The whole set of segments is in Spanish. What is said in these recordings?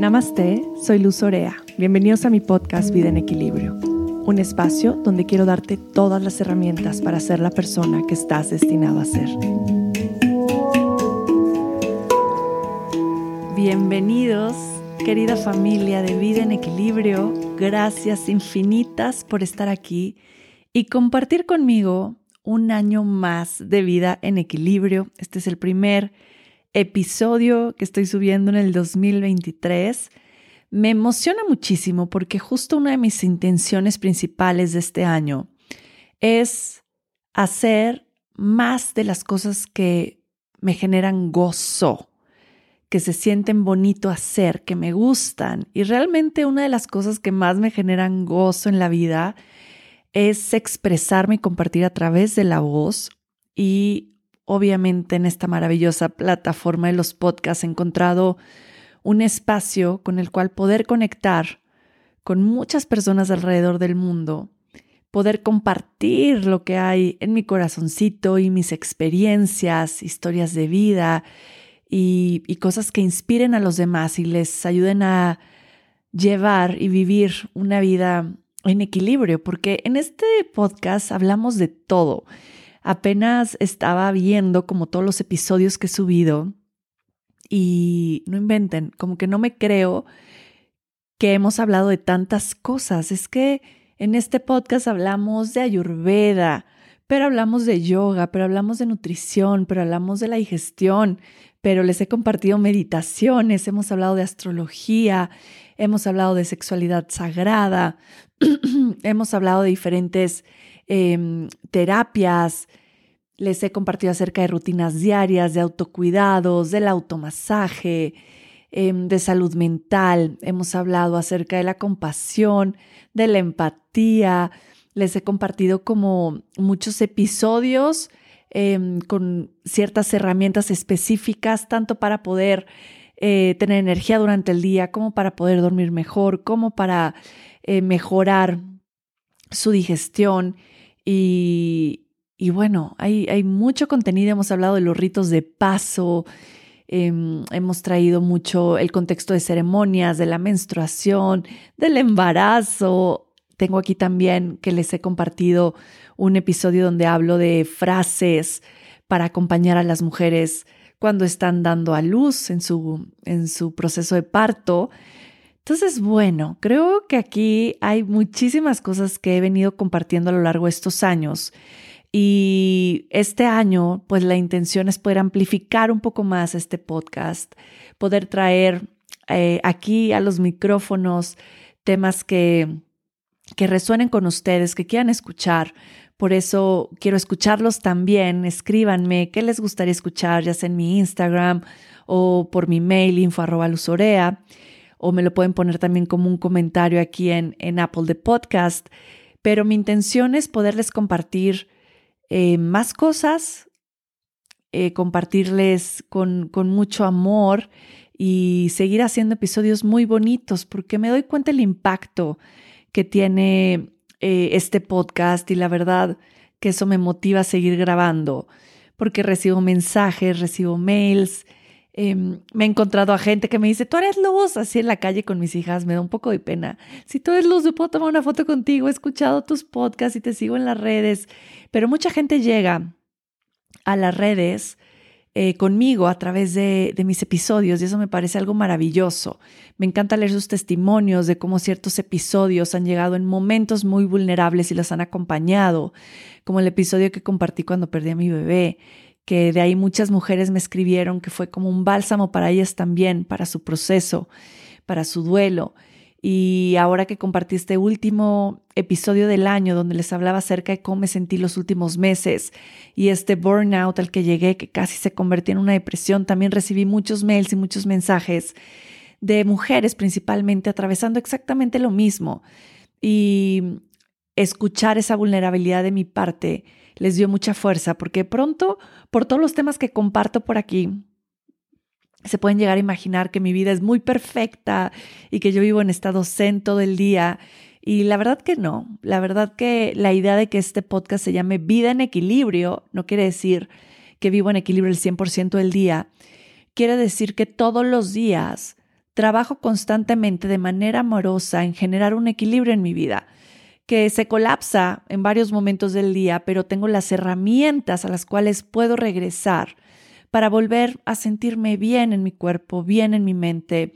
Namaste, soy Luz Orea. Bienvenidos a mi podcast Vida en Equilibrio, un espacio donde quiero darte todas las herramientas para ser la persona que estás destinado a ser. Bienvenidos, querida familia de Vida en Equilibrio. Gracias infinitas por estar aquí y compartir conmigo un año más de vida en equilibrio. Este es el primer episodio que estoy subiendo en el 2023. Me emociona muchísimo porque justo una de mis intenciones principales de este año es hacer más de las cosas que me generan gozo, que se sienten bonito hacer, que me gustan. Y realmente una de las cosas que más me generan gozo en la vida es expresarme y compartir a través de la voz y obviamente en esta maravillosa plataforma de los podcasts he encontrado un espacio con el cual poder conectar con muchas personas alrededor del mundo, poder compartir lo que hay en mi corazoncito y mis experiencias, historias de vida y, y cosas que inspiren a los demás y les ayuden a llevar y vivir una vida en equilibrio, porque en este podcast hablamos de todo Apenas estaba viendo como todos los episodios que he subido y no inventen, como que no me creo que hemos hablado de tantas cosas. Es que en este podcast hablamos de ayurveda, pero hablamos de yoga, pero hablamos de nutrición, pero hablamos de la digestión, pero les he compartido meditaciones, hemos hablado de astrología, hemos hablado de sexualidad sagrada, hemos hablado de diferentes Em, terapias, les he compartido acerca de rutinas diarias, de autocuidados, del automasaje, em, de salud mental. Hemos hablado acerca de la compasión, de la empatía. Les he compartido como muchos episodios em, con ciertas herramientas específicas, tanto para poder eh, tener energía durante el día, como para poder dormir mejor, como para eh, mejorar su digestión y, bueno, hay, mucho contenido, hemos hablado de los ritos de paso, em, hemos traído mucho el contexto de ceremonias, de la menstruación, del embarazo. Tengo aquí también que les he compartido un episodio donde hablo de frases para acompañar a las mujeres cuando están dando a luz en su proceso de parto. Entonces, bueno, creo que aquí hay muchísimas cosas que he venido compartiendo a lo largo de estos años. Y este año, pues la intención es poder amplificar un poco más este podcast, poder traer eh, aquí a los micrófonos temas que, que resuenen con ustedes, que quieran escuchar. Por eso quiero escucharlos también. Escríbanme qué les gustaría escuchar, ya sea en mi Instagram o por mi mail info arroba luzorea o me lo pueden poner también como un comentario aquí en, en Apple de Podcast. Pero mi intención es poderles compartir eh, más cosas, eh, compartirles con, con mucho amor y seguir haciendo episodios muy bonitos porque me doy cuenta el impacto que tiene eh, este podcast y la verdad que eso me motiva a seguir grabando porque recibo mensajes, recibo mails, Em, me he encontrado a gente que me dice, tú eres luz, así en la calle con mis hijas, me da un poco de pena. Si tú eres luz, yo puedo tomar una foto contigo, he escuchado tus podcasts y te sigo en las redes, pero mucha gente llega a las redes eh, conmigo a través de, mis episodios y eso me parece algo maravilloso. Me encanta leer sus testimonios de cómo ciertos episodios han llegado en momentos muy vulnerables y los han acompañado, como el episodio que compartí cuando perdí a mi bebé que de ahí muchas mujeres me escribieron que fue como un bálsamo para ellas también, para su proceso, para su duelo. Y ahora que compartí este último episodio del año donde les hablaba acerca de cómo me sentí los últimos meses y este burnout al que llegué, que casi se convirtió en una depresión, también recibí muchos mails y muchos mensajes de mujeres principalmente atravesando exactamente lo mismo. Y escuchar esa vulnerabilidad de mi parte les dio mucha fuerza, porque pronto, por todos los temas que comparto por aquí, se pueden llegar a imaginar que mi vida es muy perfecta y que yo vivo en estado zen todo el día. Y la verdad que no, la verdad que la idea de que este podcast se llame Vida en Equilibrio no quiere decir que vivo en equilibrio el 100% del día. Quiere decir que todos los días trabajo constantemente de manera amorosa en generar un equilibrio en mi vida que se colapsa en varios momentos del día, pero tengo las herramientas a las cuales puedo regresar para volver a sentirme bien en mi cuerpo, bien en mi mente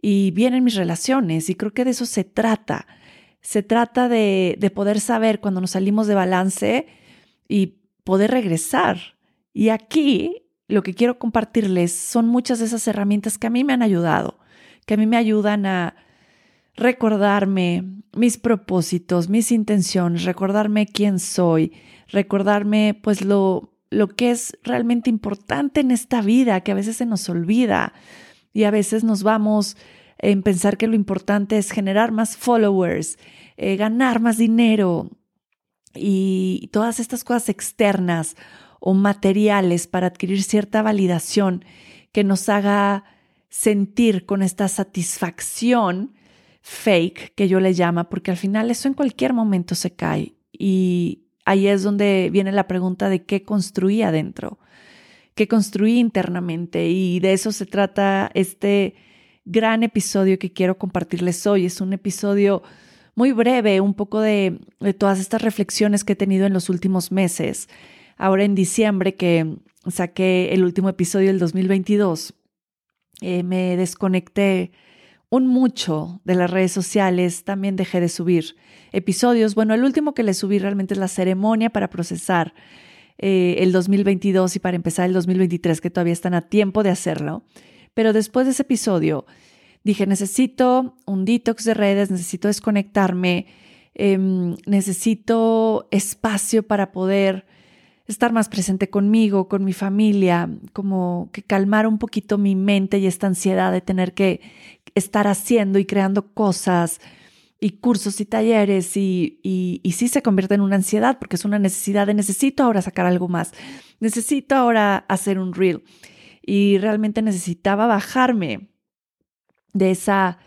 y bien en mis relaciones. Y creo que de eso se trata. Se trata de, de poder saber cuando nos salimos de balance y poder regresar. Y aquí lo que quiero compartirles son muchas de esas herramientas que a mí me han ayudado, que a mí me ayudan a recordarme mis propósitos, mis intenciones, recordarme quién soy, recordarme pues lo, lo que es realmente importante en esta vida, que a veces se nos olvida y a veces nos vamos en pensar que lo importante es generar más followers, eh, ganar más dinero y todas estas cosas externas o materiales para adquirir cierta validación que nos haga sentir con esta satisfacción fake que yo le llama, porque al final eso en cualquier momento se cae. Y ahí es donde viene la pregunta de qué construí adentro, qué construí internamente. Y de eso se trata este gran episodio que quiero compartirles hoy. Es un episodio muy breve, un poco de, todas estas reflexiones que he tenido en los últimos meses. Ahora en diciembre que saqué el último episodio del 2022, eh, me desconecté un mucho de las redes sociales, también dejé de subir episodios. Bueno, el último que le subí realmente es la ceremonia para procesar eh, el 2022 y para empezar el 2023, que todavía están a tiempo de hacerlo. Pero después de ese episodio, dije, necesito un detox de redes, necesito desconectarme, em, necesito espacio para poder estar más presente conmigo, con mi familia, como que calmar un poquito mi mente y esta ansiedad de tener que estar haciendo y creando cosas y cursos y talleres y, y, sí se convierte en una ansiedad porque es una necesidad de necesito ahora sacar algo más, necesito ahora hacer un reel y realmente necesitaba bajarme de esa,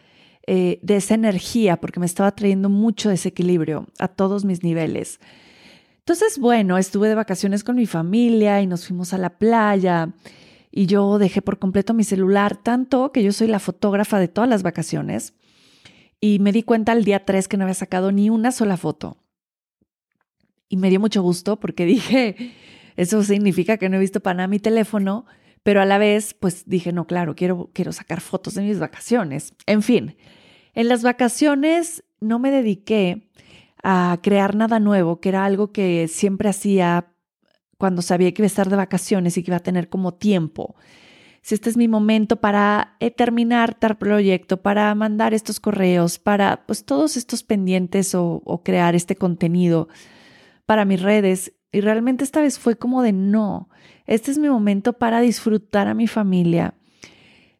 eh, de esa energía porque me estaba trayendo mucho desequilibrio a todos mis niveles. Entonces, bueno, estuve de vacaciones con mi familia y nos fuimos a la playa y yo dejé por completo mi celular, tanto que yo soy la fotógrafa de todas las vacaciones y me di cuenta el día 3 que no había sacado ni una sola foto. Y me dio mucho gusto porque dije, eso significa que no he visto para nada mi teléfono, pero a la vez, pues dije, no, claro, quiero, quiero sacar fotos de mis vacaciones. En fin, en las vacaciones no me dediqué a crear nada nuevo, que era algo que siempre hacía cuando sabía que iba a estar de vacaciones y que iba a tener como tiempo. Si este es mi momento para eh, terminar tal proyecto, para mandar estos correos, para pues todos estos pendientes o, o crear este contenido para mis redes. Y realmente esta vez fue como de no, este es mi momento para disfrutar a mi familia,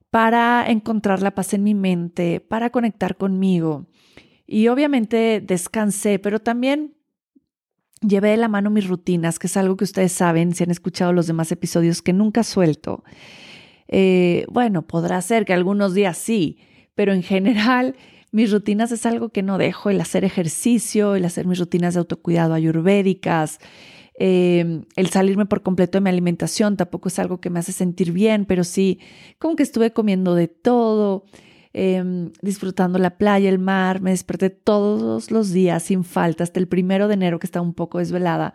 para encontrar la paz en mi mente, para conectar conmigo. Y obviamente descansé, pero también llevé de la mano mis rutinas, que es algo que ustedes saben, si han escuchado los demás episodios, que nunca suelto. Eh, bueno, podrá ser que algunos días sí, pero en general mis rutinas es algo que no dejo, el hacer ejercicio, el hacer mis rutinas de autocuidado ayurvédicas, eh, el salirme por completo de mi alimentación tampoco es algo que me hace sentir bien, pero sí, como que estuve comiendo de todo. Em, disfrutando la playa, el mar. Me desperté todos los días sin falta, hasta el primero de enero que estaba un poco desvelada,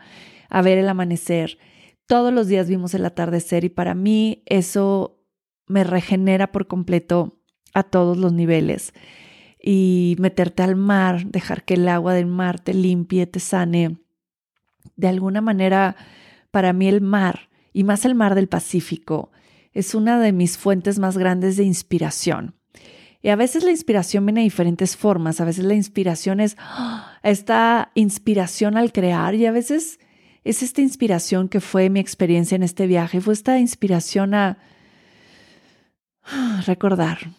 a ver el amanecer. Todos los días vimos el atardecer y para mí eso me regenera por completo a todos los niveles. Y meterte al mar, dejar que el agua del mar te limpie, te sane. De alguna manera, para mí el mar, y más el mar del Pacífico, es una de mis fuentes más grandes de inspiración. Y a veces la inspiración viene de diferentes formas. A veces la inspiración es ¡ah! esta inspiración al crear y a veces es esta inspiración que fue mi experiencia en este viaje. Fue esta inspiración a ¡ah! recordar,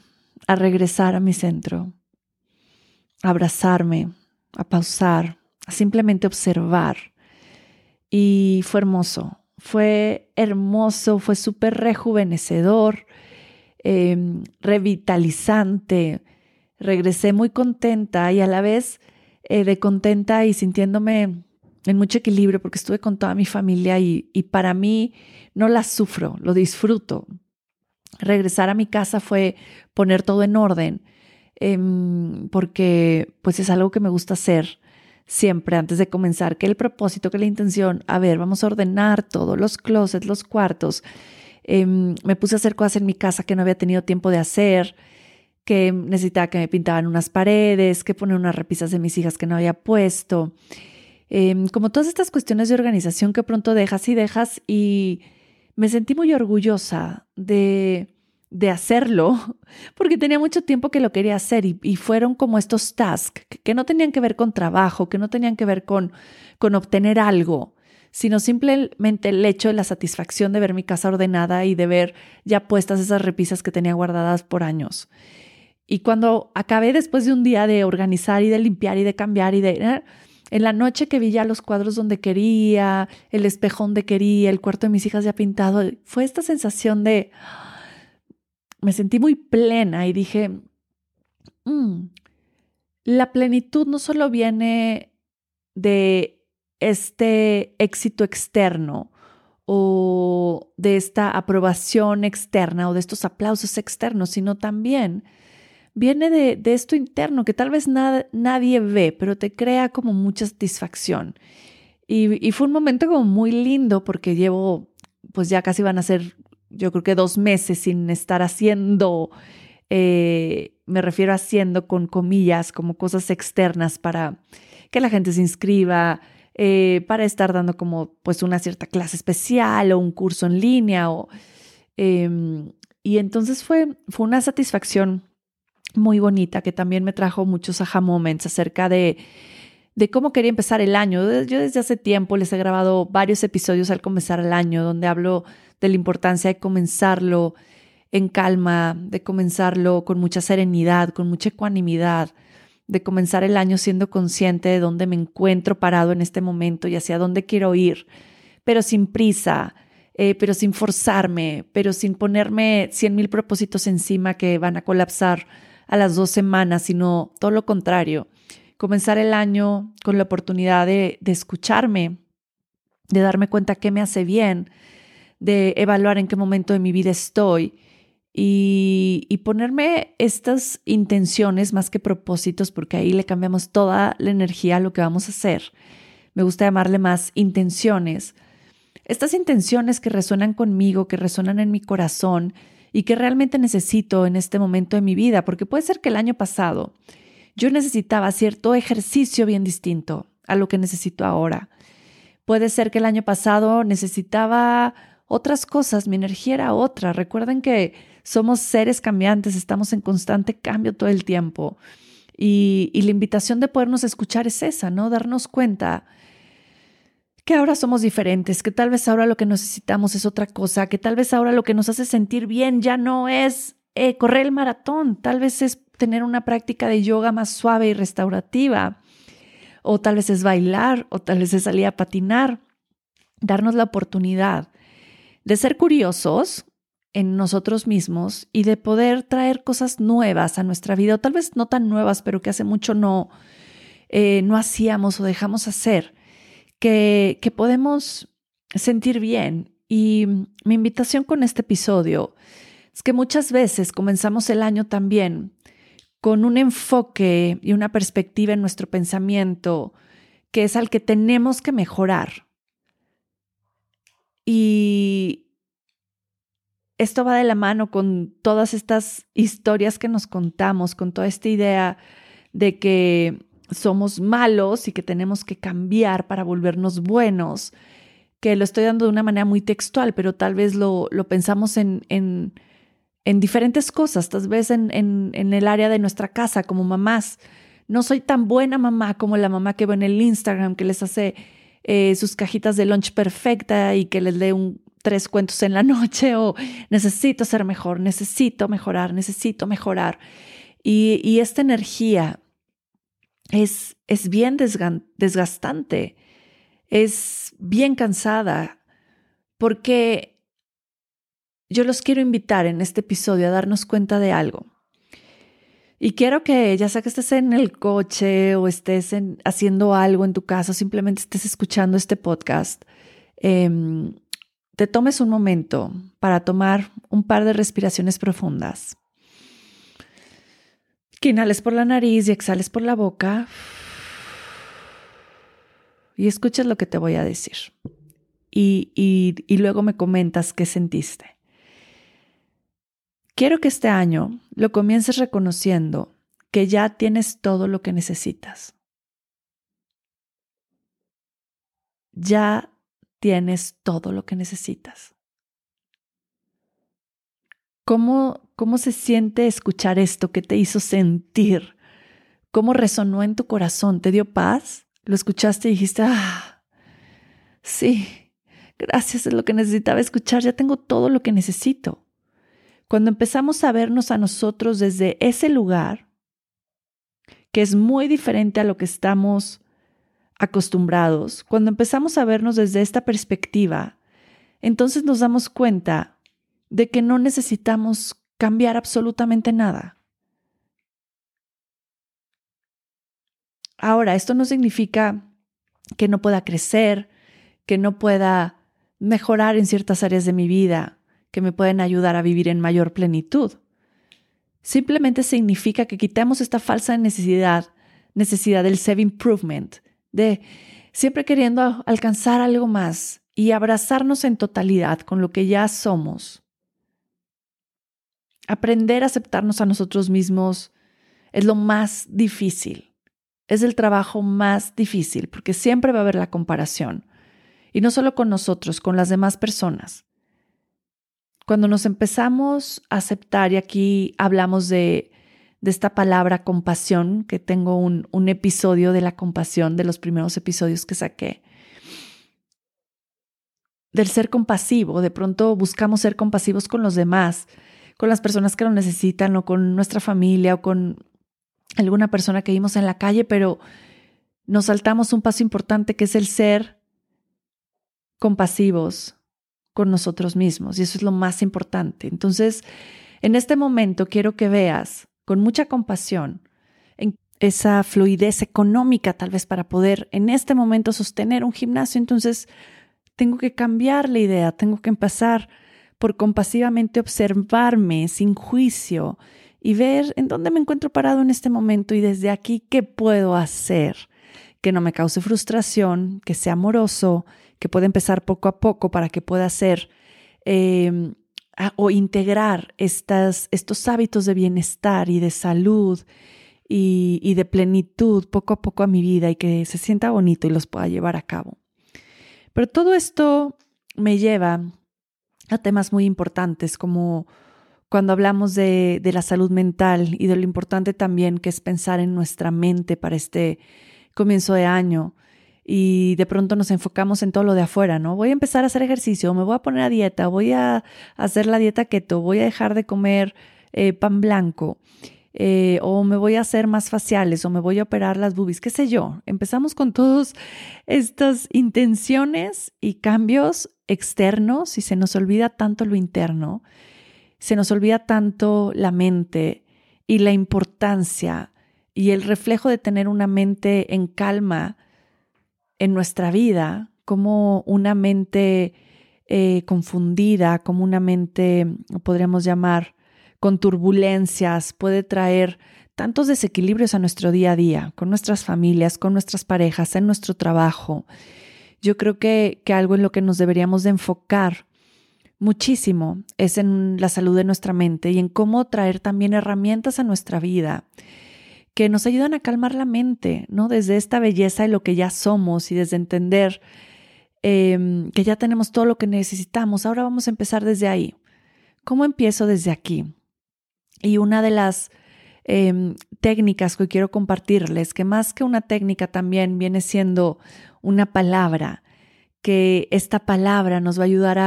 a regresar a mi centro, a abrazarme, a pausar, a simplemente observar. Y fue hermoso, fue hermoso, fue súper rejuvenecedor Em, revitalizante. Regresé muy contenta y a la vez eh, de contenta y sintiéndome en mucho equilibrio porque estuve con toda mi familia y, y para mí no la sufro, lo disfruto. regresar a mi casa fue poner todo en orden, em, porque pues es algo que me gusta hacer siempre antes de comenzar, que el propósito, que la intención, a ver, vamos a ordenar todos los closets, los cuartos. Em, me puse a hacer cosas en mi casa que no había tenido tiempo de hacer, que necesitaba que me pintaban unas paredes, que poner unas repisas de mis hijas que no había puesto. Em, como todas estas cuestiones de organización que pronto dejas y dejas y me sentí muy orgullosa de, de hacerlo, porque tenía mucho tiempo que lo quería hacer y, fueron como estos tasks que, no tenían que ver con trabajo, que no tenían que ver con, con obtener algo, sino simplemente el hecho de la satisfacción de ver mi casa ordenada y de ver ya puestas esas repisas que tenía guardadas por años. Y cuando acabé después de un día de organizar y de limpiar y de cambiar y de... ¿eh? En la noche que vi ya los cuadros donde quería, el espejo donde quería, el cuarto de mis hijas ya pintado, fue esta sensación de me sentí muy plena y dije, mm, la plenitud no solo viene de este éxito externo o de esta aprobación externa o de estos aplausos externos, sino también viene de, esto interno que tal vez nadie ve, pero te crea como mucha satisfacción. Y, y, fue un momento como muy lindo porque llevo, pues ya casi van a ser yo creo que dos meses sin estar haciendo, eh, me refiero a haciendo con comillas, como cosas externas para que la gente se inscriba, eh, para estar dando como pues una cierta clase especial o un curso en línea. O, em, y entonces fue, fue una satisfacción muy bonita que también me trajo muchos aha moments acerca de, de cómo quería empezar el año. Yo desde hace tiempo les he grabado varios episodios al comenzar el año donde hablo de la importancia de comenzarlo en calma, de comenzarlo con mucha serenidad, con mucha ecuanimidad, de comenzar el año siendo consciente de dónde me encuentro parado en este momento y hacia dónde quiero ir, pero sin prisa, eh, pero sin forzarme, pero sin ponerme cien mil propósitos encima que van a colapsar a las dos semanas, sino todo lo contrario. Comenzar el año con la oportunidad de, de escucharme, de darme cuenta qué me hace bien, de evaluar en qué momento de mi vida estoy y, ponerme estas intenciones más que propósitos, porque ahí le cambiamos toda la energía a lo que vamos a hacer. Me gusta llamarle más intenciones. Estas intenciones que resuenan conmigo, que resuenan en mi corazón y que realmente necesito en este momento de mi vida, porque puede ser que el año pasado yo necesitaba cierto ejercicio bien distinto a lo que necesito ahora. Puede ser que el año pasado necesitaba otras cosas, mi energía era otra. Recuerden que somos seres cambiantes, estamos en constante cambio todo el tiempo. Y, la invitación de podernos escuchar es esa, ¿no? Darnos cuenta que ahora somos diferentes, que tal vez ahora lo que necesitamos es otra cosa, que tal vez ahora lo que nos hace sentir bien ya no es eh, correr el maratón, tal vez es tener una práctica de yoga más suave y restaurativa, o tal vez es bailar, o tal vez es salir a patinar, darnos la oportunidad de ser curiosos en nosotros mismos y de poder traer cosas nuevas a nuestra vida, o tal vez no tan nuevas, pero que hace mucho no, eh, no hacíamos o dejamos hacer, que, que podemos sentir bien. Y mi invitación con este episodio es que muchas veces comenzamos el año también con un enfoque y una perspectiva en nuestro pensamiento que es al que tenemos que mejorar y esto va de la mano con todas estas historias que nos contamos, con toda esta idea de que somos malos y que tenemos que cambiar para volvernos buenos, que lo estoy dando de una manera muy textual, pero tal vez lo, lo pensamos en, en, en, diferentes cosas, tal vez en, en, el área de nuestra casa como mamás. No soy tan buena mamá como la mamá que ve en el Instagram, que les hace eh, sus cajitas de lunch perfecta y que les lee un, tres cuentos en la noche o necesito ser mejor, necesito mejorar, necesito mejorar. Y, esta energía es, es bien desgastante, es bien cansada, porque yo los quiero invitar en este episodio a darnos cuenta de algo. Y quiero que ya sea que estés en el coche o estés haciendo algo en tu casa, simplemente estés escuchando este podcast, em, te tomes un momento para tomar un par de respiraciones profundas. Que inhales por la nariz y exhales por la boca. Y escuches lo que te voy a decir. Y, y luego me comentas qué sentiste. Quiero que este año lo comiences reconociendo que ya tienes todo lo que necesitas. Ya tienes todo lo que necesitas. ¿Cómo, ¿Cómo se siente escuchar esto? ¿Qué te hizo sentir? ¿Cómo resonó en tu corazón? ¿Te dio paz? ¿Lo escuchaste y dijiste, ah, sí, gracias, es lo que necesitaba escuchar, ya tengo todo lo que necesito? Cuando empezamos a vernos a nosotros desde ese lugar, que es muy diferente a lo que estamos acostumbrados, cuando empezamos a vernos desde esta perspectiva, entonces nos damos cuenta de que no necesitamos cambiar absolutamente nada. Ahora, esto no significa que no pueda crecer, que no pueda mejorar en ciertas áreas de mi vida, que me pueden ayudar a vivir en mayor plenitud. Simplemente significa que quitamos esta falsa necesidad, necesidad del self-improvement, de siempre queriendo alcanzar algo más y abrazarnos en totalidad con lo que ya somos. Aprender a aceptarnos a nosotros mismos es lo más difícil. Es el trabajo más difícil porque siempre va a haber la comparación. Y no solo con nosotros, con las demás personas. Cuando nos empezamos a aceptar, y aquí hablamos de de esta palabra compasión, que tengo un, un episodio de la compasión, de los primeros episodios que saqué, del ser compasivo. De pronto buscamos ser compasivos con los demás, con las personas que lo necesitan o con nuestra familia o con alguna persona que vimos en la calle, pero nos saltamos un paso importante que es el ser compasivos con nosotros mismos y eso es lo más importante. Entonces, en este momento quiero que veas con mucha compasión, en esa fluidez económica tal vez para poder en este momento sostener un gimnasio. Entonces, tengo que cambiar la idea, tengo que empezar por compasivamente observarme sin juicio y ver en dónde me encuentro parado en este momento y desde aquí qué puedo hacer que no me cause frustración, que sea amoroso, que pueda empezar poco a poco para que pueda ser eh, o integrar estas, estos hábitos de bienestar y de salud y, y, de plenitud poco a poco a mi vida y que se sienta bonito y los pueda llevar a cabo. Pero todo esto me lleva a temas muy importantes como cuando hablamos de, de la salud mental y de lo importante también que es pensar en nuestra mente para este comienzo de año y de pronto nos enfocamos en todo lo de afuera, ¿no? Voy a empezar a hacer ejercicio, me voy a poner a dieta, voy a hacer la dieta keto, voy a dejar de comer eh, pan blanco, eh, o me voy a hacer más faciales, o me voy a operar las boobies, qué sé yo. Empezamos con todas estas intenciones y cambios externos y se nos olvida tanto lo interno, se nos olvida tanto la mente y la importancia y el reflejo de tener una mente en calma en nuestra vida, como una mente eh, confundida, como una mente, podríamos llamar, con turbulencias, puede traer tantos desequilibrios a nuestro día a día, con nuestras familias, con nuestras parejas, en nuestro trabajo. Yo creo que, que algo en lo que nos deberíamos de enfocar muchísimo es en la salud de nuestra mente y en cómo traer también herramientas a nuestra vida que nos ayudan a calmar la mente, ¿no? Desde esta belleza de lo que ya somos y desde entender em, que ya tenemos todo lo que necesitamos. Ahora vamos a empezar desde ahí. ¿Cómo empiezo desde aquí? Y una de las em, técnicas que quiero compartirles, que más que una técnica también viene siendo una palabra, que esta palabra nos va a ayudar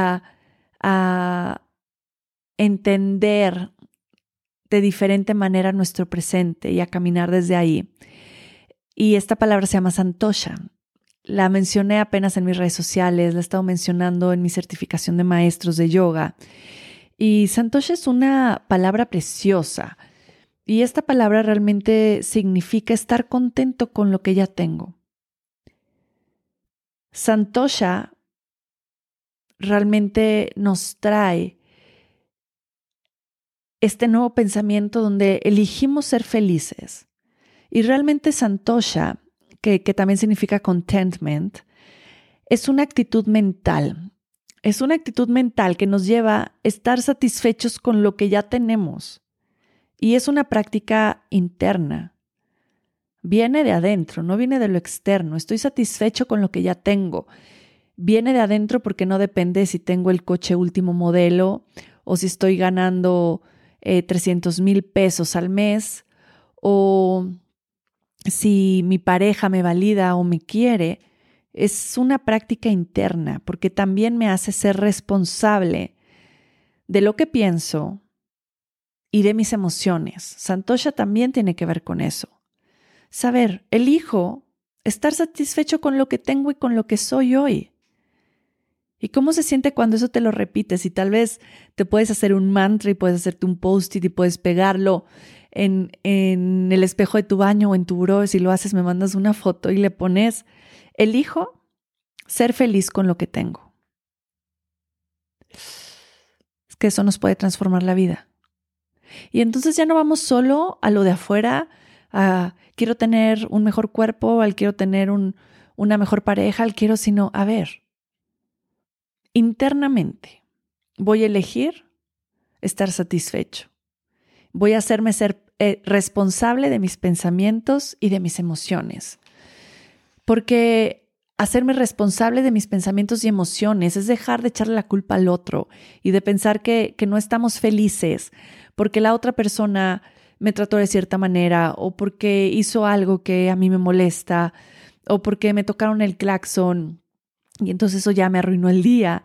a entender de diferente manera nuestro presente y a caminar desde ahí. Y esta palabra se llama Santosha. La mencioné apenas en mis redes sociales, la he estado mencionando en mi certificación de maestros de yoga. Y Santosha es una palabra preciosa. Y esta palabra realmente significa estar contento con lo que ya tengo. Santosha realmente nos trae este nuevo pensamiento donde elegimos ser felices. Y realmente Santosha, que, que también significa contentment, es una actitud mental. Es una actitud mental que nos lleva a estar satisfechos con lo que ya tenemos. Y es una práctica interna. Viene de adentro, no viene de lo externo. Estoy satisfecho con lo que ya tengo. Viene de adentro porque no depende si tengo el coche último modelo o si estoy ganando 300 eh, mil pesos al mes o si mi pareja me valida o me quiere. Es una práctica interna porque también me hace ser responsable de lo que pienso y de mis emociones. Santosha también tiene que ver con eso. Saber, elijo estar satisfecho con lo que tengo y con lo que soy hoy. ¿Y cómo se siente cuando eso te lo repites? Y tal vez te puedes hacer un mantra y puedes hacerte un post-it y puedes pegarlo en, en, el espejo de tu baño o en tu buró. Si lo haces, me mandas una foto y le pones, elijo ser feliz con lo que tengo. Es que eso nos puede transformar la vida. Y entonces ya no vamos solo a lo de afuera, a quiero tener un mejor cuerpo, al quiero tener un, una mejor pareja, al quiero, sino a ver, internamente voy a elegir estar satisfecho. Voy a hacerme ser eh, responsable de mis pensamientos y de mis emociones. Porque hacerme responsable de mis pensamientos y emociones es dejar de echarle la culpa al otro y de pensar que, que no estamos felices porque la otra persona me trató de cierta manera o porque hizo algo que a mí me molesta o porque me tocaron el claxon y entonces eso ya me arruinó el día.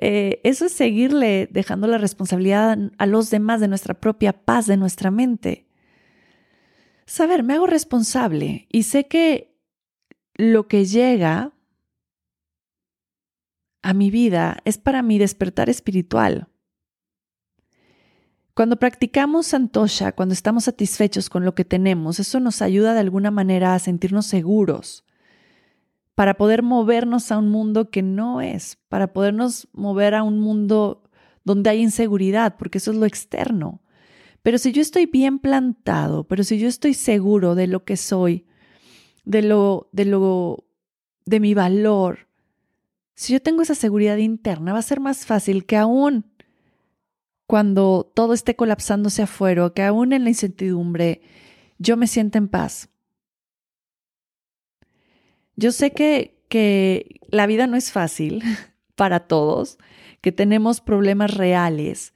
Eh, eso es seguirle dejando la responsabilidad a los demás de nuestra propia paz, de nuestra mente. Saber, me hago responsable y sé que lo que llega a mi vida es para mi despertar espiritual. Cuando practicamos santosha, cuando estamos satisfechos con lo que tenemos, eso nos ayuda de alguna manera a sentirnos seguros, para poder movernos a un mundo que no es, para podernos mover a un mundo donde hay inseguridad, porque eso es lo externo. Pero si yo estoy bien plantado, pero si yo estoy seguro de lo que soy, de lo, de lo, de mi valor, si yo tengo esa seguridad interna, va a ser más fácil que aún cuando todo esté colapsándose afuera, que aún en la incertidumbre, yo me sienta en paz. Yo sé que, que la vida no es fácil para todos, que tenemos problemas reales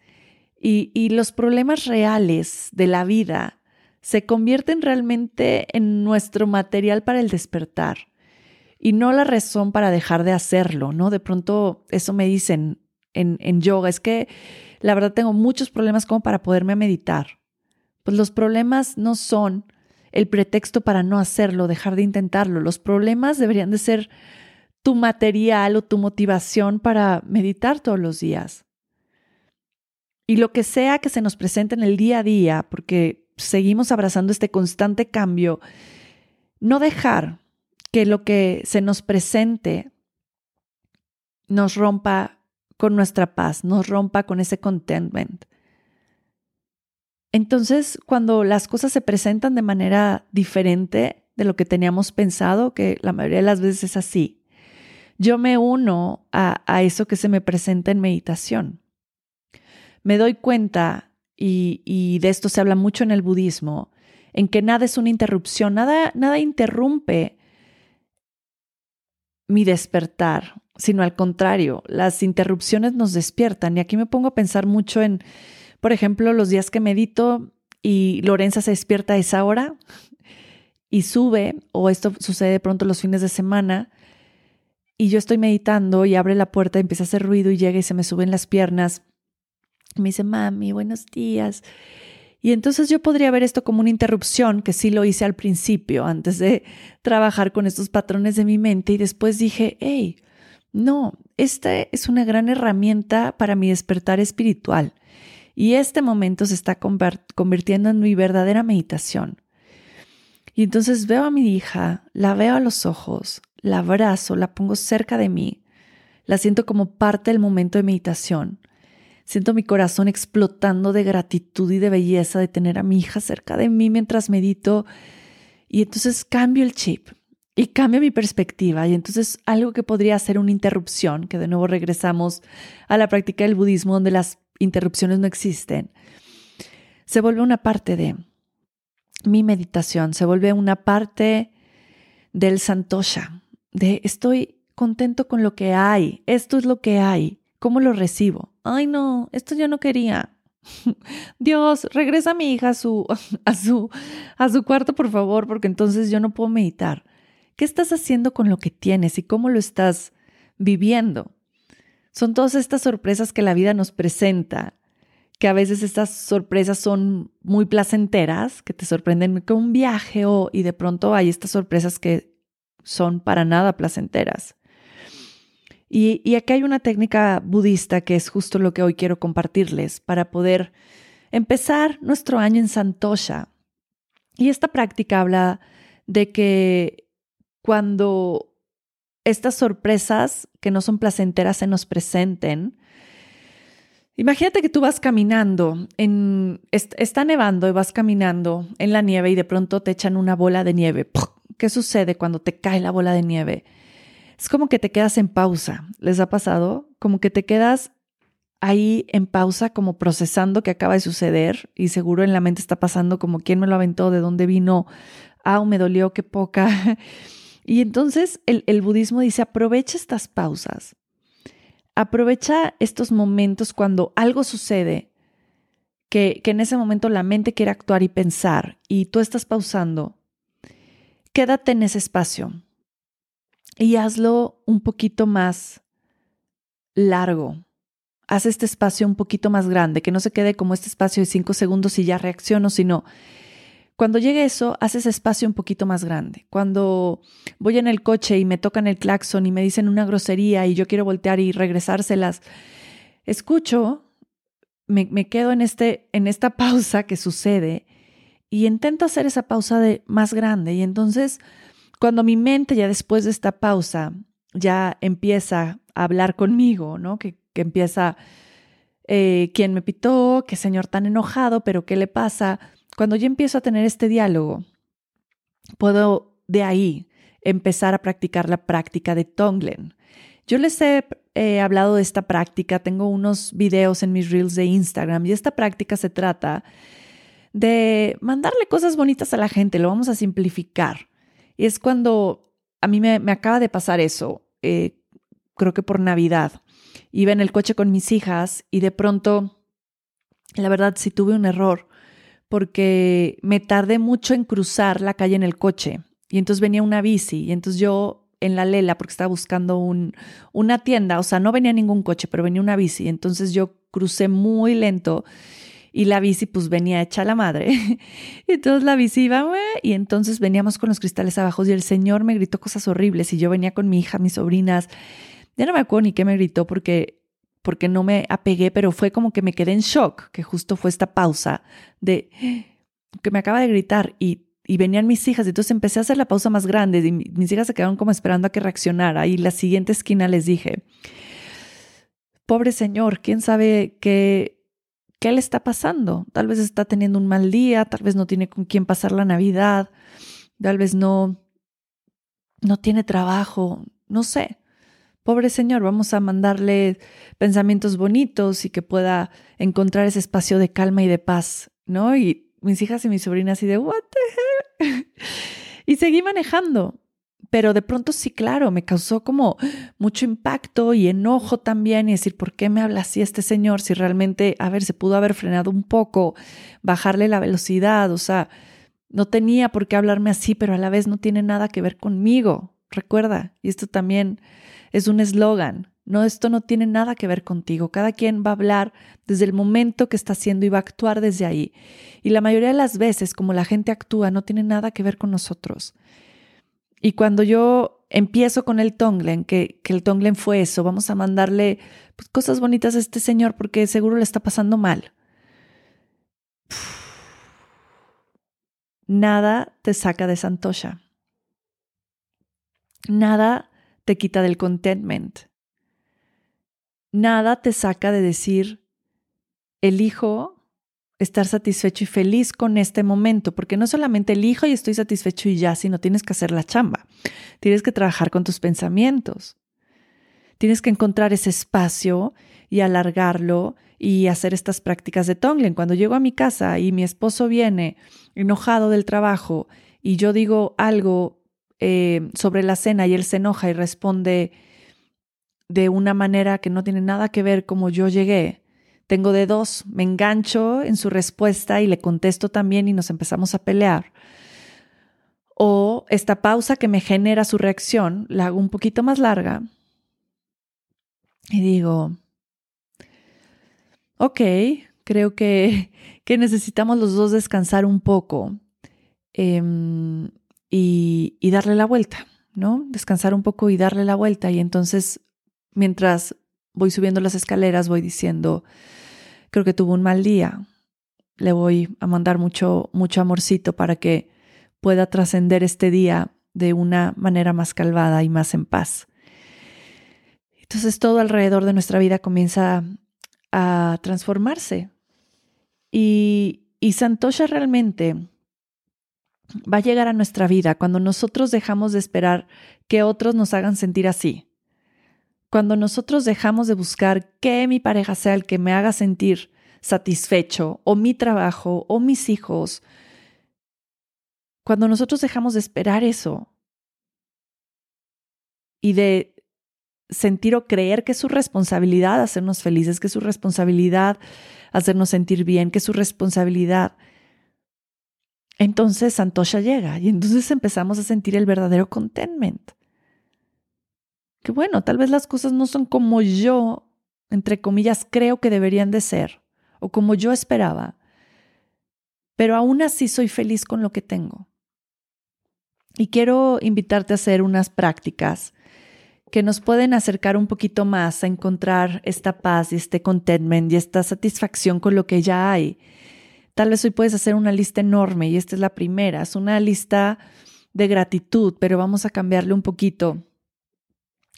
y, y los problemas reales de la vida se convierten realmente en nuestro material para el despertar y no la razón para dejar de hacerlo, ¿no? De pronto eso me dicen en, en yoga, es que la verdad tengo muchos problemas como para poderme meditar. Pues los problemas no son el pretexto para no hacerlo, dejar de intentarlo. Los problemas deberían de ser tu material o tu motivación para meditar todos los días. Y lo que sea que se nos presente en el día a día, porque seguimos abrazando este constante cambio, no dejar que lo que se nos presente nos rompa con nuestra paz, nos rompa con ese contentment. Entonces, cuando las cosas se presentan de manera diferente de lo que teníamos pensado, que la mayoría de las veces es así, yo me uno a, eso que se me presenta en meditación. Me doy cuenta, y, y, de esto se habla mucho en el budismo, en que nada es una interrupción, nada, nada interrumpe mi despertar, sino al contrario, las interrupciones nos despiertan. Y aquí me pongo a pensar mucho en por ejemplo, los días que medito y Lorenza se despierta a esa hora y sube, o esto sucede de pronto los fines de semana, y yo estoy meditando y abre la puerta, y empieza a hacer ruido y llega y se me suben las piernas. Me dice, mami, buenos días. Y entonces yo podría ver esto como una interrupción, que sí lo hice al principio, antes de trabajar con estos patrones de mi mente, y después dije, hey, no, esta es una gran herramienta para mi despertar espiritual. Y este momento se está convirtiendo en mi verdadera meditación. Y entonces veo a mi hija, la veo a los ojos, la abrazo, la pongo cerca de mí, la siento como parte del momento de meditación. Siento mi corazón explotando de gratitud y de belleza de tener a mi hija cerca de mí mientras medito. Y entonces cambio el chip y cambio mi perspectiva. Y entonces algo que podría ser una interrupción, que de nuevo regresamos a la práctica del budismo donde las interrupciones no existen, se vuelve una parte de mi meditación, se vuelve una parte del santosha, de estoy contento con lo que hay, esto es lo que hay, ¿cómo lo recibo? Ay, no, esto yo no quería. Dios, regresa a mi hija a su, a su, a su cuarto, por favor, porque entonces yo no puedo meditar. ¿Qué estás haciendo con lo que tienes y cómo lo estás viviendo? Son todas estas sorpresas que la vida nos presenta, que a veces estas sorpresas son muy placenteras, que te sorprenden con un viaje o, y de pronto hay estas sorpresas que son para nada placenteras. Y, y aquí hay una técnica budista que es justo lo que hoy quiero compartirles para poder empezar nuestro año en Santosha. Y esta práctica habla de que cuando estas sorpresas que no son placenteras se nos presenten, Imagínate que tú vas caminando, en, está nevando y vas caminando en la nieve y de pronto te echan una bola de nieve. ¿Qué sucede cuando te cae la bola de nieve? Es como que te quedas en pausa. ¿Les ha pasado? Como que te quedas ahí en pausa, como procesando qué acaba de suceder y seguro en la mente está pasando como quién me lo aventó, de dónde vino, ah, me dolió, qué poca. Y entonces el, el budismo dice, aprovecha estas pausas Aprovecha estos momentos cuando algo sucede, que, que en ese momento la mente quiere actuar y pensar y tú estás pausando. Quédate en ese espacio y hazlo un poquito más largo. Haz este espacio un poquito más grande, que no se quede como este espacio de cinco segundos y ya reacciono, sino cuando llegue eso, haces espacio un poquito más grande. Cuando voy en el coche y me tocan el claxon y me dicen una grosería y yo quiero voltear y regresárselas, escucho, me, quedo en, este, en esta pausa que sucede y intento hacer esa pausa de más grande. Y entonces, cuando mi mente ya después de esta pausa ya empieza a hablar conmigo, ¿no? Que, que empieza, eh, ¿quién me pitó? ¿Qué señor tan enojado? ¿Pero qué le pasa? Cuando yo empiezo a tener este diálogo, puedo de ahí empezar a practicar la práctica de Tonglen. Yo les he hablado de esta práctica, tengo unos videos en mis reels de Instagram y esta práctica se trata de mandarle cosas bonitas a la gente, lo vamos a simplificar. Y es cuando a mí me, acaba de pasar eso, eh, creo que por Navidad. Iba en el coche con mis hijas y de pronto, la verdad, sí tuve un error porque me tardé mucho en cruzar la calle en el coche y entonces venía una bici y entonces yo en la lela porque estaba buscando un, una tienda, o sea, no venía ningún coche, pero venía una bici, entonces yo crucé muy lento y la bici pues venía hecha la madre. y entonces la bici iba y entonces veníamos con los cristales abajo y el señor me gritó cosas horribles y yo venía con mi hija, mis sobrinas. Ya no me acuerdo ni qué me gritó porque porque no me apegué, pero fue como que me quedé en shock, que justo fue esta pausa de que me acaba de gritar y, venían mis hijas, entonces empecé a hacer la pausa más grande y mis hijas se quedaron como esperando a que reaccionara y la siguiente esquina les dije, pobre señor, quién sabe qué, qué le está pasando, tal vez está teniendo un mal día, tal vez no tiene con quién pasar la Navidad, tal vez no, no tiene trabajo, no sé pobre Señor, vamos a mandarle pensamientos bonitos y que pueda encontrar ese espacio de calma y de paz, ¿no? Y mis hijas y mis sobrinas y de, what the hell? y seguí manejando. Pero de pronto sí, claro, me causó como mucho impacto y enojo también y decir, ¿por qué me habla así este señor? Si realmente, a ver, se pudo haber frenado un poco, bajarle la velocidad, o sea, no tenía por qué hablarme así, pero a la vez no tiene nada que ver conmigo. Recuerda, y esto también es un eslogan. No, esto no tiene nada que ver contigo. Cada quien va a hablar desde el momento que está haciendo y va a actuar desde ahí. Y la mayoría de las veces, como la gente actúa, no tiene nada que ver con nosotros. Y cuando yo empiezo con el Tonglen, que, el Tonglen fue eso, vamos a mandarle pues, cosas bonitas a este señor porque seguro le está pasando mal. Nada te saca de Santosha. Nada te quita del contentment. nada te saca de decir, elijo estar satisfecho y feliz con este momento, porque no solamente elijo y estoy satisfecho y ya, sino tienes que hacer la chamba, tienes que trabajar con tus pensamientos, tienes que encontrar ese espacio y alargarlo y hacer estas prácticas de Tonglen. Cuando llego a mi casa y mi esposo viene enojado del trabajo y yo digo algo eh, sobre la cena y él se enoja y responde de una manera que no tiene nada que ver como yo llegué, tengo de dos, me engancho en su respuesta y le contesto también y nos empezamos a pelear. O esta pausa que me genera su reacción, la hago un poquito más larga y digo, ok, creo que, que necesitamos los dos descansar un poco em, y, darle la vuelta, ¿no? Descansar un poco y darle la vuelta. Y entonces, mientras voy subiendo las escaleras, voy diciendo, creo que tuvo un mal día. Le voy a mandar mucho, mucho amorcito para que pueda trascender este día de una manera más calvada y más en paz. Entonces todo alrededor de nuestra vida comienza a transformarse. Y, y Santosha realmente va a llegar a nuestra vida cuando nosotros dejamos de esperar que otros nos hagan sentir así. Cuando nosotros dejamos de buscar que mi pareja sea el que me haga sentir satisfecho, o mi trabajo, o mis hijos, cuando nosotros dejamos de esperar eso y de sentir o creer que es su responsabilidad hacernos felices, que es su responsabilidad hacernos sentir bien, que es su responsabilidad, entonces Santosha llega y entonces empezamos a sentir el verdadero contentment que bueno, tal vez las cosas no son como yo, entre comillas, creo que deberían de ser, o como yo esperaba, pero aún así soy feliz con lo que tengo. Y quiero invitarte a hacer unas prácticas que nos pueden acercar un poquito más a encontrar esta paz y este contentment y esta satisfacción con lo que ya hay. Tal vez hoy puedes hacer una lista enorme y esta es la primera, es una lista de gratitud, pero vamos a cambiarle un poquito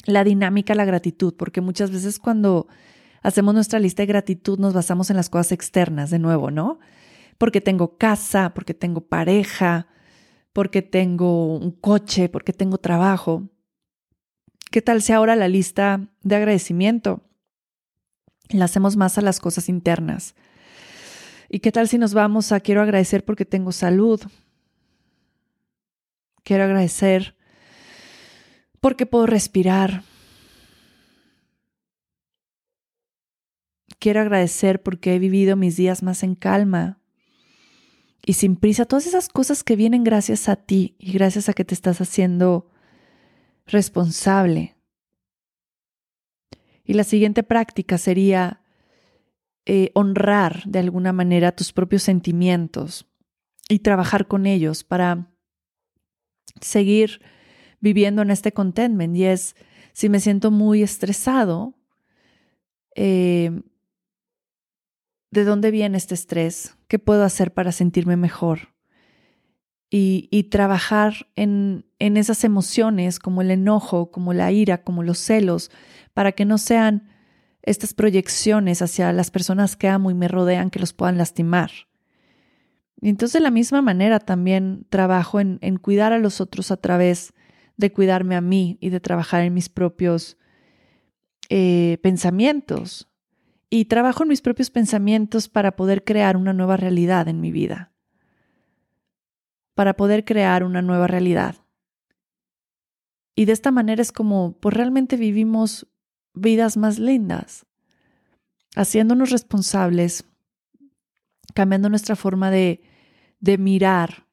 la dinámica, la gratitud, porque muchas veces cuando hacemos nuestra lista de gratitud nos basamos en las cosas externas, de nuevo, ¿no? Porque tengo casa, porque tengo pareja, porque tengo un coche, porque tengo trabajo. ¿Qué tal si ahora la lista de agradecimiento la hacemos más a las cosas internas? ¿Y qué tal si nos vamos a quiero agradecer porque tengo salud? Quiero agradecer porque puedo respirar. Quiero agradecer porque he vivido mis días más en calma y sin prisa. Todas esas cosas que vienen gracias a ti y gracias a que te estás haciendo responsable. Y la siguiente práctica sería eh, honrar de alguna manera tus propios sentimientos y trabajar con ellos para seguir viviendo en este contentment y es si me siento muy estresado, eh, ¿de dónde viene este estrés? ¿Qué puedo hacer para sentirme mejor? Y, y trabajar en, en esas emociones como el enojo, como la ira, como los celos, para que no sean estas proyecciones hacia las personas que amo y me rodean que los puedan lastimar. Y entonces de la misma manera también trabajo en, en cuidar a los otros a través de cuidarme a mí y de trabajar en mis propios eh, pensamientos. Y trabajo en mis propios pensamientos para poder crear una nueva realidad en mi vida. Para poder crear una nueva realidad. Y de esta manera es como, pues realmente vivimos vidas más lindas, haciéndonos responsables, cambiando nuestra forma de, de mirar,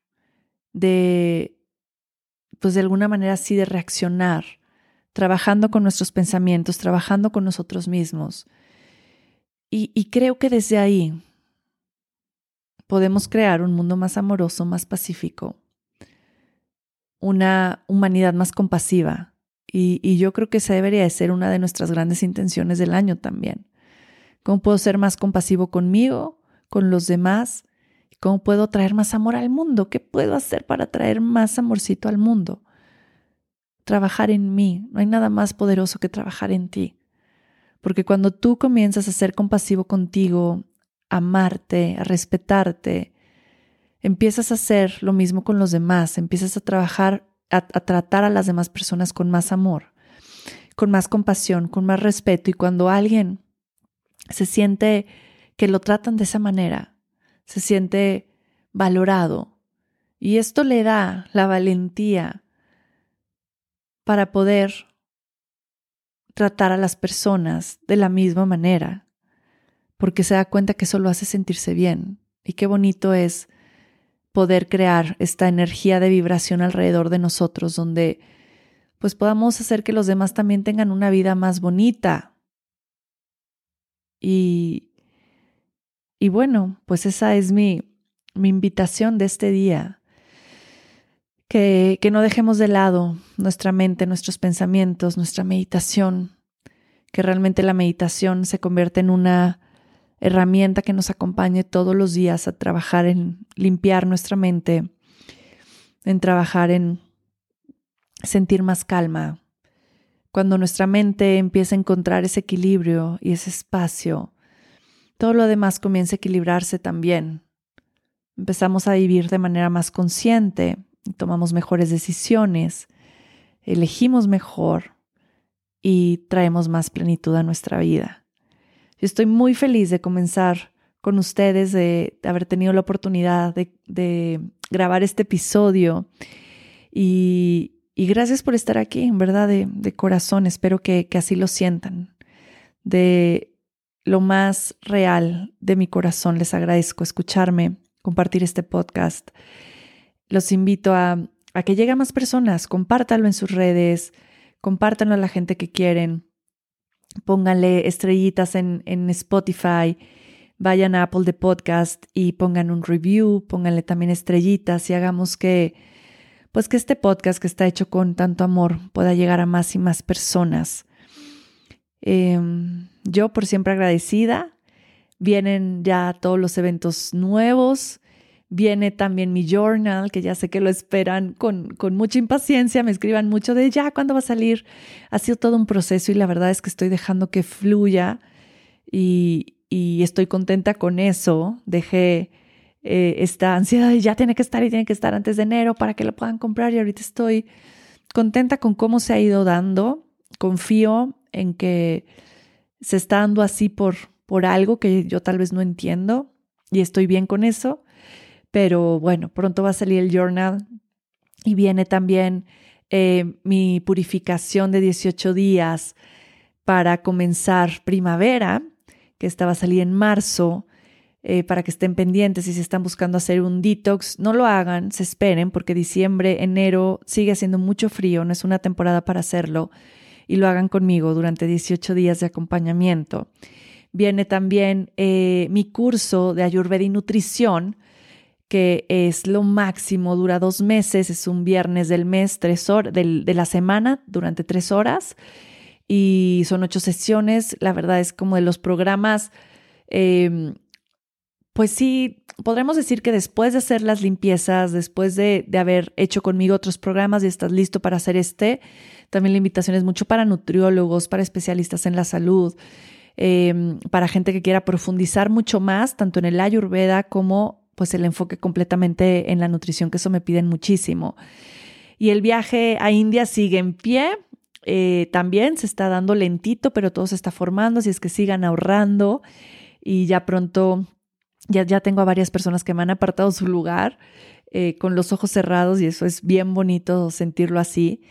de, pues de alguna manera así de reaccionar, trabajando con nuestros pensamientos, trabajando con nosotros mismos. Y, y creo que desde ahí podemos crear un mundo más amoroso, más pacífico, una humanidad más compasiva. Y, yo creo que esa debería de ser una de nuestras grandes intenciones del año también. ¿Cómo puedo ser más compasivo conmigo, con los demás ¿Cómo puedo traer más amor al mundo? ¿Qué puedo hacer para traer más amorcito al mundo? Trabajar en mí. No hay nada más poderoso que trabajar en ti. Porque cuando tú comienzas a ser compasivo contigo, a amarte, a respetarte, empiezas a hacer lo mismo con los demás, empiezas a trabajar, a, tratar a las demás personas con más amor, con más compasión, con más respeto. Y cuando alguien se siente que lo tratan de esa manera, se siente valorado. Y esto le da la valentía para poder tratar a las personas de la misma manera, porque se da cuenta que eso lo hace sentirse bien. Y qué bonito es poder crear esta energía de vibración alrededor de nosotros, donde pues podamos hacer que los demás también tengan una vida más bonita. Y, y bueno, pues esa es mi, mi invitación de este día. Que, que no dejemos de lado nuestra mente, nuestros pensamientos, nuestra meditación, que realmente la meditación se convierte en una herramienta que nos acompañe todos los días a trabajar en limpiar nuestra mente, en trabajar en sentir más calma. Cuando nuestra mente empieza a encontrar ese equilibrio y ese espacio, todo lo demás comienza a equilibrarse también. Empezamos a vivir de manera más consciente, tomamos mejores decisiones, elegimos mejor y traemos más plenitud a nuestra vida. Yo estoy muy feliz de comenzar con ustedes, de, haber tenido la oportunidad de, grabar este episodio. Y, gracias por estar aquí, en verdad, de, corazón. Espero que, así lo sientan. De lo más real de mi corazón, les agradezco escucharme, compartir este podcast. Los invito a, a que lleguen más personas, compártanlo en sus redes, compártanlo a la gente que quieren pónganle estrellitas en, en Spotify, vayan a Apple de Podcast y pongan un review, pónganle también estrellitas y hagamos que, pues que este podcast que está hecho con tanto amor pueda llegar a más y más personas. Em, yo por siempre agradecida. Vienen ya todos los eventos nuevos. Viene también mi journal, que ya sé que lo esperan con, con mucha impaciencia, me escriban mucho de ya, ¿cuándo va a salir? Ha sido todo un proceso y la verdad es que estoy dejando que fluya y, y estoy contenta con eso. Dejé eh, esta ansiedad de ya tiene que estar y tiene que estar antes de enero para que lo puedan comprar y ahorita estoy contenta con cómo se ha ido dando. Confío en que se está dando así por, por algo que yo tal vez no entiendo y estoy bien con eso pero bueno, pronto va a salir el journal y viene también eh, mi purificación de 18 días para comenzar primavera, que estaba a salir en marzo, eh, para que estén pendientes y si están buscando hacer un detox, no lo hagan, se esperen, porque diciembre, enero sigue haciendo mucho frío, no es una temporada para hacerlo, y lo hagan conmigo durante 18 días de acompañamiento. Viene también eh, mi curso de Ayurveda y Nutrición, que es lo máximo, dura dos meses, es un viernes del mes, tres horas, de la semana, durante tres horas, y son ocho sesiones. La verdad es como de los programas, em, pues sí, podremos decir que después de hacer las limpiezas, después de, haber hecho conmigo otros programas y estás listo para hacer este, también la invitación es mucho para nutriólogos, para especialistas en la salud. Em, para gente que quiera profundizar mucho más, tanto en el Ayurveda como pues el enfoque completamente en la nutrición, que eso me piden muchísimo. Y el viaje a India sigue en pie. Eh, también se está dando lentito, pero todo se está formando, así es que sigan ahorrando y ya pronto, ya, ya tengo a varias personas que me han apartado su lugar eh, con los ojos cerrados y eso es bien bonito sentirlo así.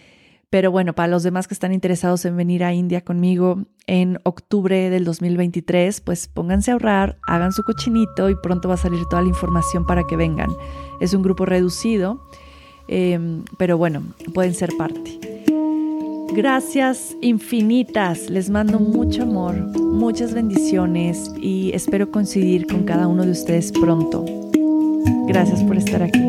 Pero bueno, para los demás que están interesados en venir a India conmigo en octubre del 2023, pues pónganse a ahorrar, hagan su cochinito y pronto va a salir toda la información para que vengan. Es un grupo reducido, em, pero bueno, pueden ser parte. Gracias infinitas, les mando mucho amor, muchas bendiciones y espero coincidir con cada uno de ustedes pronto. Gracias por estar aquí.